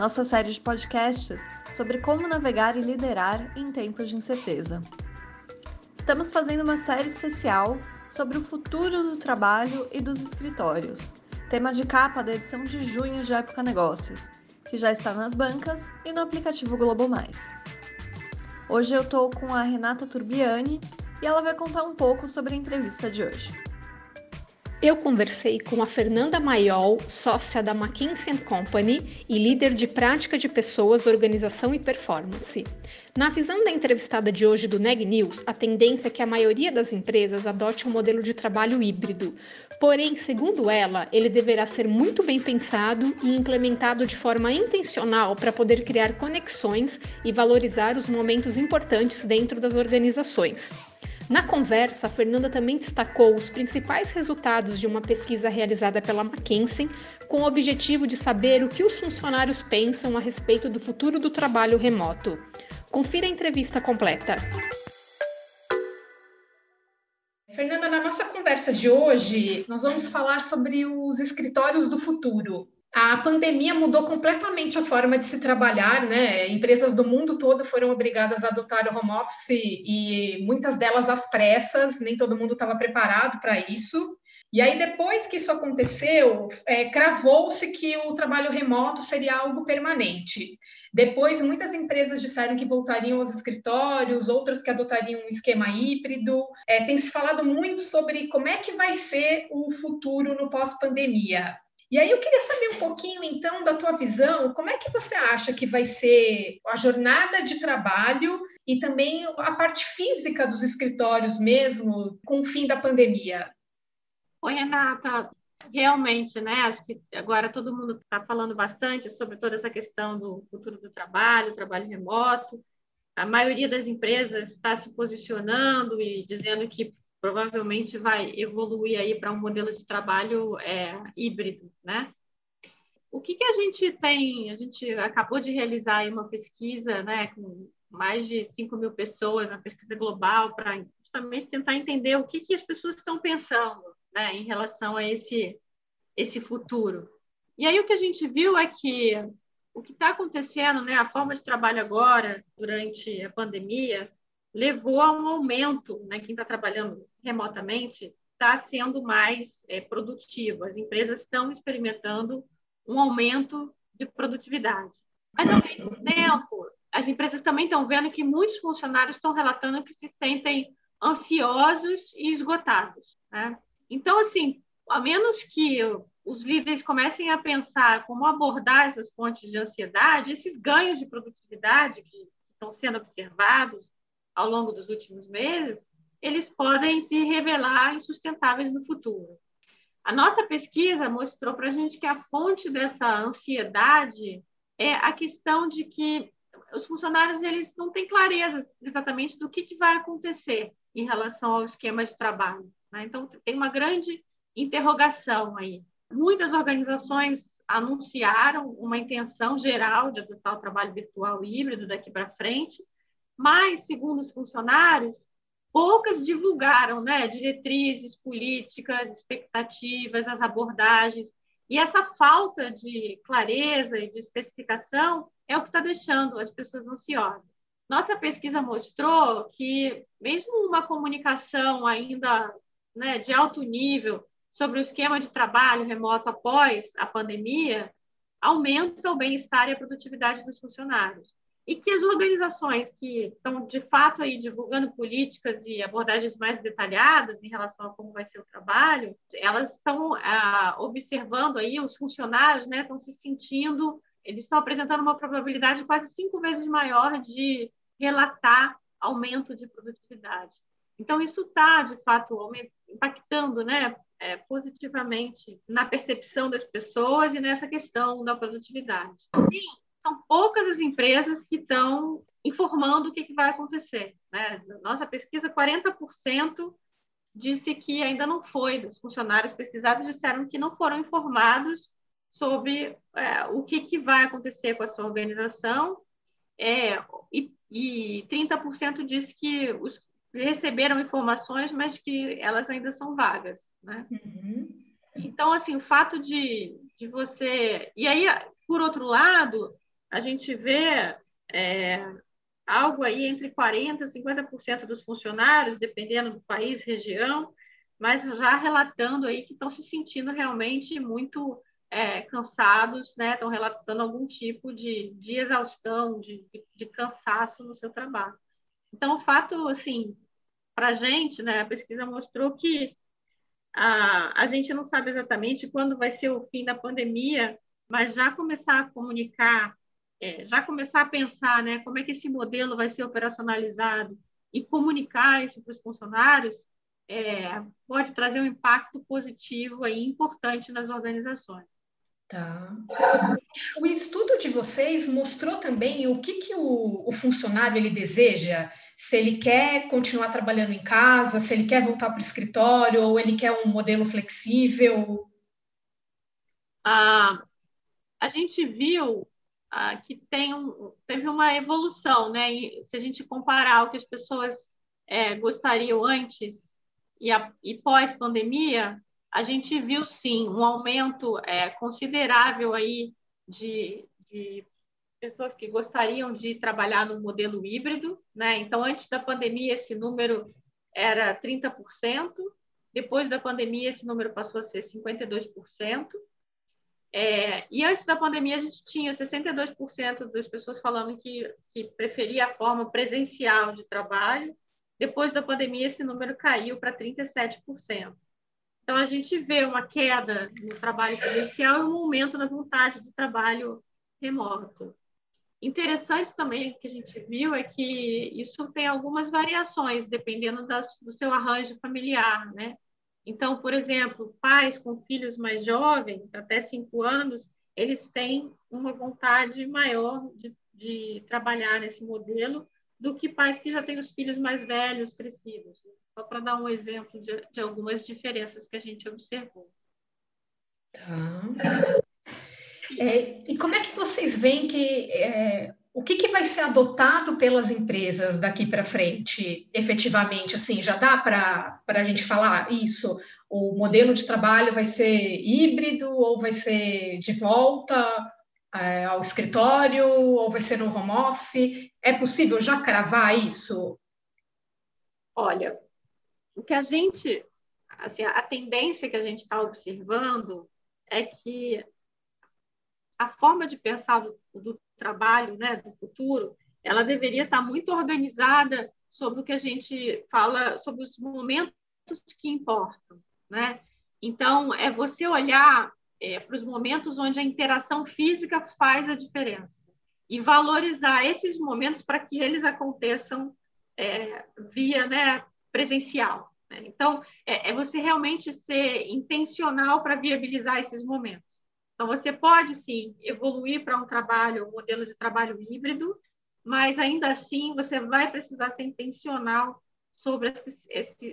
nossa série de podcasts sobre como navegar e liderar em tempos de incerteza. Estamos fazendo uma série especial sobre o futuro do trabalho e dos escritórios, tema de capa da edição de junho de Época Negócios, que já está nas bancas e no aplicativo Globo Mais. Hoje eu estou com a Renata Turbiani e ela vai contar um pouco sobre a entrevista de hoje. Eu conversei com a Fernanda Maiol, sócia da McKinsey Company e líder de prática de pessoas, organização e performance. Na visão da entrevistada de hoje do Neg News, a tendência é que a maioria das empresas adote um modelo de trabalho híbrido. Porém, segundo ela, ele deverá ser muito bem pensado e implementado de forma intencional para poder criar conexões e valorizar os momentos importantes dentro das organizações. Na conversa, Fernanda também destacou os principais resultados de uma pesquisa realizada pela McKinsey, com o objetivo de saber o que os funcionários pensam a respeito do futuro do trabalho remoto. Confira a entrevista completa. Fernanda, na nossa conversa de hoje, nós vamos falar sobre os escritórios do futuro. A pandemia mudou completamente a forma de se trabalhar, né? Empresas do mundo todo foram obrigadas a adotar o home office e muitas delas às pressas, nem todo mundo estava preparado para isso. E aí, depois que isso aconteceu, é, cravou-se que o trabalho remoto seria algo permanente. Depois, muitas empresas disseram que voltariam aos escritórios, outras que adotariam um esquema híbrido. É, tem se falado muito sobre como é que vai ser o futuro no pós-pandemia. E aí eu queria saber um pouquinho, então, da tua visão, como é que você acha que vai ser a jornada de trabalho e também a parte física dos escritórios mesmo com o fim da pandemia? Oi, Renata. Realmente, né? Acho que agora todo mundo está falando bastante sobre toda essa questão do futuro do trabalho, trabalho remoto. A maioria das empresas está se posicionando e dizendo que provavelmente vai evoluir aí para um modelo de trabalho é, híbrido, né? O que, que a gente tem? A gente acabou de realizar uma pesquisa, né, com mais de 5 mil pessoas, uma pesquisa global, para justamente tentar entender o que, que as pessoas estão pensando, né, em relação a esse, esse futuro. E aí o que a gente viu é que o que está acontecendo, né, a forma de trabalho agora, durante a pandemia, levou a um aumento, né? Quem está trabalhando remotamente está sendo mais é, produtivo. As empresas estão experimentando um aumento de produtividade. Mas, ao mesmo tempo, as empresas também estão vendo que muitos funcionários estão relatando que se sentem ansiosos e esgotados. Né? Então, assim, a menos que os líderes comecem a pensar como abordar essas fontes de ansiedade, esses ganhos de produtividade que estão sendo observados ao longo dos últimos meses, eles podem se revelar insustentáveis no futuro. A nossa pesquisa mostrou para a gente que a fonte dessa ansiedade é a questão de que os funcionários eles não têm clareza exatamente do que, que vai acontecer em relação ao esquema de trabalho. Né? Então, tem uma grande interrogação aí. Muitas organizações anunciaram uma intenção geral de adotar o trabalho virtual híbrido daqui para frente, mas, segundo os funcionários, poucas divulgaram né, diretrizes políticas, expectativas, as abordagens. E essa falta de clareza e de especificação é o que está deixando as pessoas ansiosas. Nossa pesquisa mostrou que, mesmo uma comunicação ainda né, de alto nível sobre o esquema de trabalho remoto após a pandemia, aumenta o bem-estar e a produtividade dos funcionários e que as organizações que estão de fato aí divulgando políticas e abordagens mais detalhadas em relação a como vai ser o trabalho, elas estão ah, observando aí os funcionários, né, estão se sentindo, eles estão apresentando uma probabilidade quase cinco vezes maior de relatar aumento de produtividade. Então isso está de fato impactando, né, é, positivamente na percepção das pessoas e nessa questão da produtividade. Sim, são poucas as empresas que estão informando o que, que vai acontecer. Né? Nossa pesquisa, 40% disse que ainda não foi, os funcionários pesquisados disseram que não foram informados sobre é, o que, que vai acontecer com a sua organização, é, e, e 30% disse que os, receberam informações, mas que elas ainda são vagas. Né? Uhum. Então, assim, o fato de, de você. E aí, por outro lado, a gente vê é, algo aí entre 40% e 50% dos funcionários, dependendo do país, região, mas já relatando aí que estão se sentindo realmente muito é, cansados, né? Estão relatando algum tipo de, de exaustão, de, de, cansaço no seu trabalho. Então, o fato, assim, para a gente, né? A pesquisa mostrou que a, a gente não sabe exatamente quando vai ser o fim da pandemia, mas já começar a comunicar é, já começar a pensar né, como é que esse modelo vai ser operacionalizado e comunicar isso para os funcionários é, pode trazer um impacto positivo e importante nas organizações. Tá. O estudo de vocês mostrou também o que, que o, o, funcionário ele deseja, se ele quer continuar trabalhando em casa, se ele quer voltar para o escritório, ou ele quer um modelo flexível. Ah, a gente viu ah, que tem um, teve uma evolução, né? E se a gente comparar o que as pessoas é, gostariam antes e, a, e pós-pandemia, a gente viu sim um aumento é, considerável aí de, de pessoas que gostariam de trabalhar no modelo híbrido, né? Então, antes da pandemia, esse número era 30%, depois da pandemia, esse número passou a ser 52%. É, e antes da pandemia, a gente tinha 62% das pessoas falando que, que preferia a forma presencial de trabalho. Depois da pandemia, esse número caiu para 37%. Então, a gente vê uma queda no trabalho presencial e um aumento na vontade do trabalho remoto. Interessante também que a gente viu é que isso tem algumas variações, dependendo das, do seu arranjo familiar, né? Então, por exemplo, pais com filhos mais jovens, até cinco anos, eles têm uma vontade maior de, de trabalhar nesse modelo do que pais que já têm os filhos mais velhos, crescidos. Só para dar um exemplo de, de, algumas diferenças que a gente observou. Tá. É, e como é que vocês veem que é, o que, que vai ser adotado pelas empresas daqui para frente, efetivamente? Assim, já dá para a gente falar isso? O modelo de trabalho vai ser híbrido ou vai ser de volta é, ao escritório ou vai ser no home office? É possível já cravar isso? Olha, o que a gente, assim, a tendência que a gente está observando é que a forma de pensar do, do trabalho, né, do futuro, ela deveria estar muito organizada sobre o que a gente fala sobre os momentos que importam, né? Então, é você olhar é, para os momentos onde a interação física faz a diferença e valorizar esses momentos para que eles aconteçam é, via né, presencial. Né? Então, é, é você realmente ser intencional para viabilizar esses momentos. Então, você pode, sim, evoluir para um trabalho, um modelo de trabalho híbrido, mas ainda assim você vai precisar ser intencional sobre esses,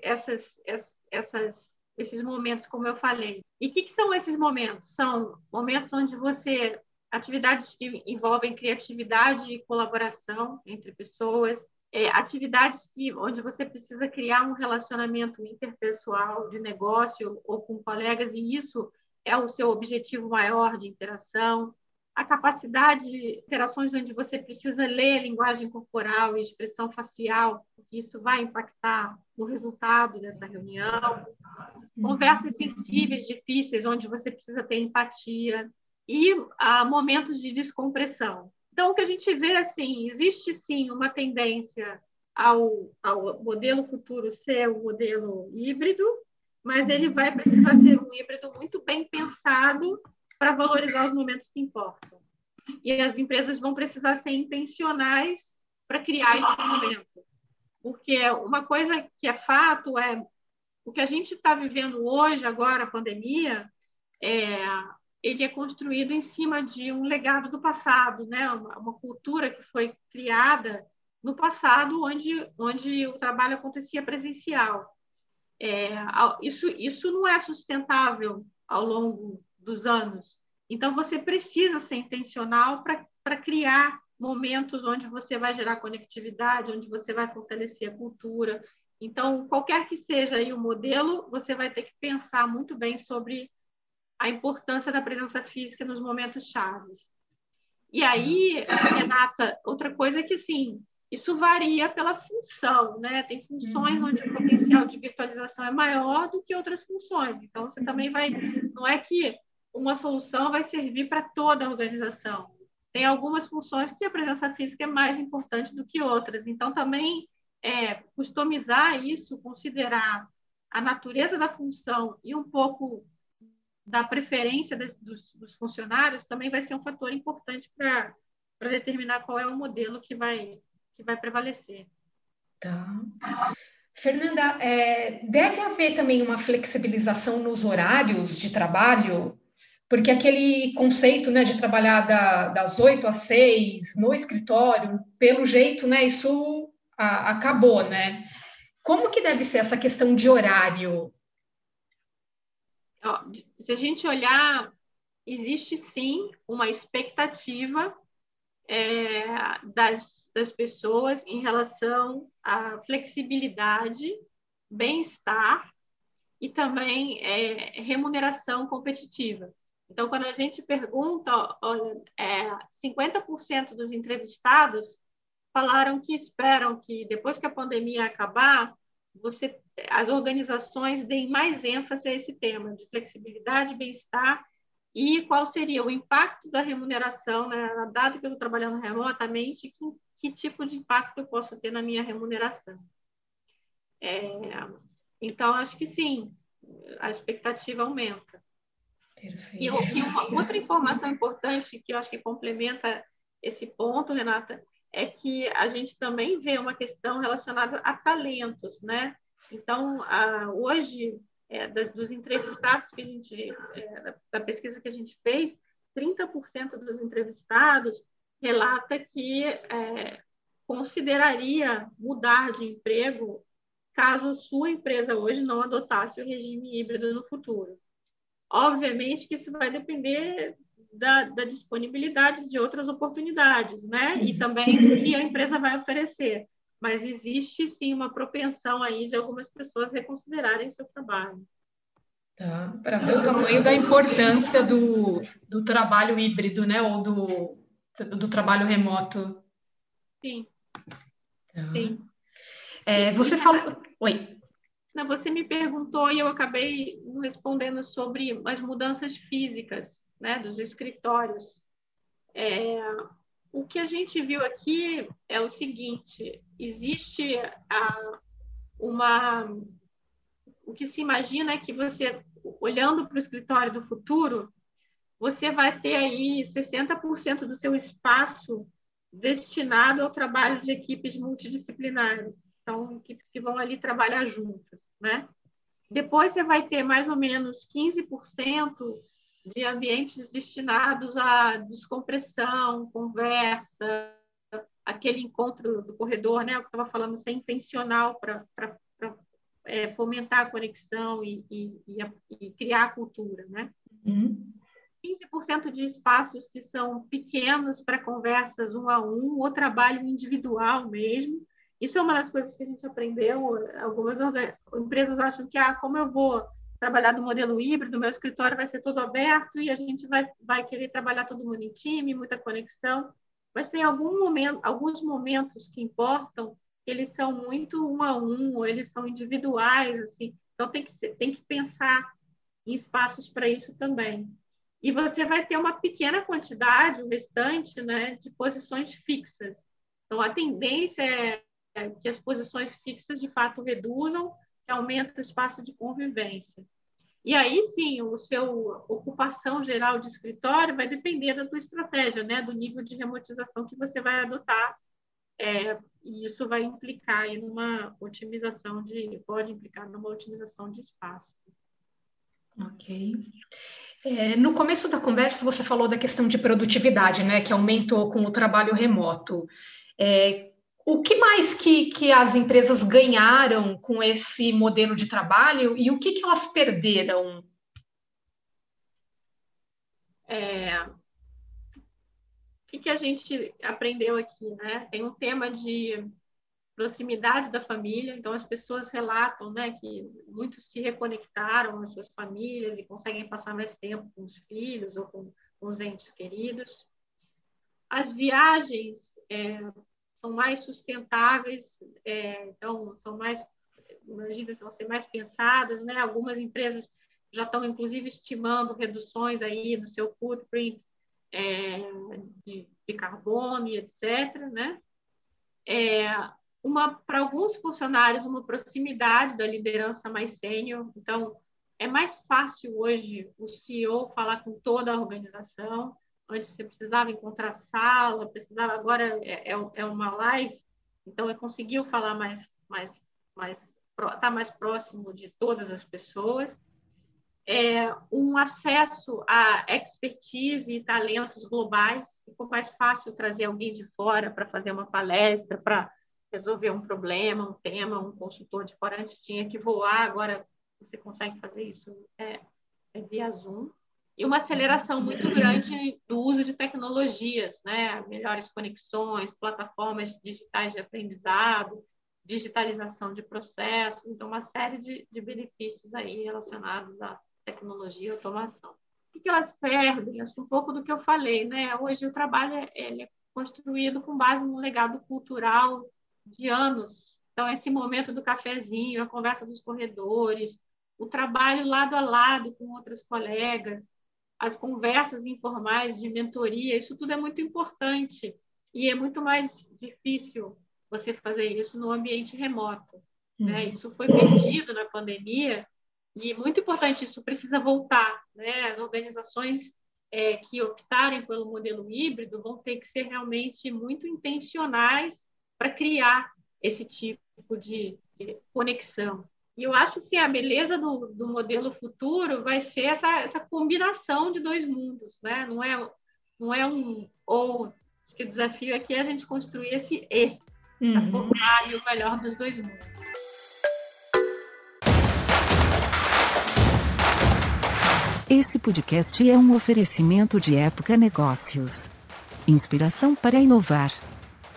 esses, essas, essas, esses momentos, como eu falei. E o que, que são esses momentos? São momentos onde você atividades que envolvem criatividade e colaboração entre pessoas, é, atividades que, onde você precisa criar um relacionamento interpessoal de negócio ou com colegas, e isso é o seu objetivo maior de interação, a capacidade de interações onde você precisa ler linguagem corporal e expressão facial, porque isso vai impactar no resultado dessa reunião, conversas sensíveis, difíceis, onde você precisa ter empatia, e há momentos de descompressão. Então, o que a gente vê, assim, existe sim uma tendência ao, ao modelo futuro ser o modelo híbrido, mas ele vai precisar ser um híbrido muito bem pensado para valorizar os momentos que importam. E as empresas vão precisar ser intencionais para criar esse momento. Porque uma coisa que é fato é o que a gente está vivendo hoje, agora, a pandemia, é, ele é construído em cima de um legado do passado, né? Uma, uma, cultura que foi criada no passado, onde, onde o trabalho acontecia presencial. É, isso, isso não é sustentável ao longo dos anos. Então, você precisa ser intencional para criar momentos onde você vai gerar conectividade, onde você vai fortalecer a cultura. Então, qualquer que seja aí o modelo, você vai ter que pensar muito bem sobre a importância da presença física nos momentos chaves. E aí, Renata, outra coisa é que, assim, isso varia pela função, né? Tem funções onde o potencial de virtualização é maior do que outras funções. Então, você também vai... Não é que uma solução vai servir para toda a organização. Tem algumas funções que a presença física é mais importante do que outras. Então, também é, customizar isso, considerar a natureza da função e um pouco da preferência dos, dos, funcionários também vai ser um fator importante para determinar qual é o modelo que vai, que vai prevalecer. Tá. Fernanda, é, deve haver também uma flexibilização nos horários de trabalho? Porque aquele conceito né, de trabalhar da, das oito às seis no escritório, pelo jeito, né, isso a, acabou, né? Como que deve ser essa questão de horário? Se a gente olhar, existe sim uma expectativa é, das, das pessoas em relação à flexibilidade, bem-estar e também é, remuneração competitiva. Então, quando a gente pergunta, olha, é, 50% dos entrevistados falaram que esperam que depois que a pandemia acabar, você, as organizações deem mais ênfase a esse tema de flexibilidade, bem-estar e qual seria o impacto da remuneração, né? dado estou trabalhando remotamente, que, que, tipo de impacto eu posso ter na minha remuneração. É, então, acho que sim, a expectativa aumenta. Perfeito. E, e uma outra informação importante que eu acho que complementa esse ponto, Renata, é que a gente também vê uma questão relacionada a talentos, né? Então, a, hoje, é, das, dos entrevistados que a gente, é, da, da, pesquisa que a gente fez, 30% dos entrevistados relata que é, consideraria mudar de emprego caso sua empresa hoje não adotasse o regime híbrido no futuro. Obviamente que isso vai depender da, da, disponibilidade de outras oportunidades, né? E uhum. também do que a empresa vai oferecer. Mas existe sim uma propensão aí de algumas pessoas reconsiderarem seu trabalho. Tá, para ver o tamanho da importância do, do trabalho híbrido, né? Ou do, do trabalho remoto. Sim. Tá. Sim. É, você falou. Oi. Não, você me perguntou e eu acabei respondendo sobre as mudanças físicas né, dos escritórios. É, o que a gente viu aqui é o seguinte: existe a, uma. O que se imagina é que você, olhando para o escritório do futuro, você vai ter aí 60% do seu espaço destinado ao trabalho de equipes multidisciplinares. Então, equipes que vão ali trabalhar juntas, né? Depois você vai ter mais ou menos 15% de ambientes destinados à descompressão, conversa, aquele encontro do corredor, né, o que eu estava falando, ser intencional para é, fomentar a conexão e, e, e, a, e, criar a cultura, né? Uhum. 15% de espaços que são pequenos para conversas um a um, ou trabalho individual mesmo. Isso é uma das coisas que a gente aprendeu. Algumas empresas acham que, ah, como eu vou trabalhar do modelo híbrido, meu escritório vai ser todo aberto e a gente vai, vai querer trabalhar todo mundo em time, muita conexão, mas tem algum momento, alguns momentos que importam, eles são muito um a um, ou eles são individuais, assim, então tem que, tem que pensar em espaços para isso também. E você vai ter uma pequena quantidade, o restante, né, de posições fixas. Então, a tendência é que as posições fixas, de fato, reduzam, que aumenta o espaço de convivência. E aí sim, o seu ocupação geral de escritório vai depender da tua estratégia, né, do nível de remotização que você vai adotar. É, e isso vai implicar aí numa otimização de, pode implicar numa otimização de espaço. Ok. É, no começo da conversa, você falou da questão de produtividade, né, que aumentou com o trabalho remoto. É, o que mais que, que as empresas ganharam com esse modelo de trabalho e o que, que elas perderam? É, o que, que a gente aprendeu aqui, né? Tem um tema de proximidade da família, então as pessoas relatam, né, que muitos se reconectaram às suas famílias e conseguem passar mais tempo com os filhos ou com, com os entes queridos. As viagens é, são mais sustentáveis, é, então são mais, medidas vão ser mais pensadas, né? Algumas empresas já estão inclusive estimando reduções aí no seu footprint é, de, de, carbono e etc, né? É, uma para alguns funcionários uma proximidade da liderança mais sênior, então é mais fácil hoje o CEO falar com toda a organização. Antes você precisava encontrar sala, precisava agora é, é, é uma live, então eu conseguiu falar mais, mais, mais, tá mais próximo de todas as pessoas. É, um acesso a expertise e talentos globais, ficou mais fácil trazer alguém de fora para fazer uma palestra, para resolver um problema, um tema, um consultor de fora antes tinha que voar, agora você consegue fazer isso é, é via Zoom e uma aceleração muito grande do uso de tecnologias, né? melhores conexões, plataformas digitais de aprendizado, digitalização de processos, então uma série de, de benefícios aí relacionados à tecnologia e automação. O que elas perdem? Acho um pouco do que eu falei, né? Hoje o trabalho é, é construído com base num legado cultural de anos. Então, esse momento do cafezinho, a conversa dos corredores, o trabalho lado a lado com outros colegas, as conversas informais de mentoria, isso tudo é muito importante e é muito mais difícil você fazer isso no ambiente remoto. Né? Uhum. Né? Isso foi perdido na pandemia e muito importante, isso precisa voltar. Né? As organizações é, que optarem pelo modelo híbrido vão ter que ser realmente muito intencionais para criar esse tipo de, de conexão. E eu acho que assim, a beleza do, do modelo futuro vai ser essa, essa combinação de dois mundos, né? Não é, não é um ou. Acho que o desafio aqui é a gente construir esse E, uhum. para formar o melhor dos dois mundos. Esse podcast é um oferecimento de Época Negócios. Inspiração para inovar.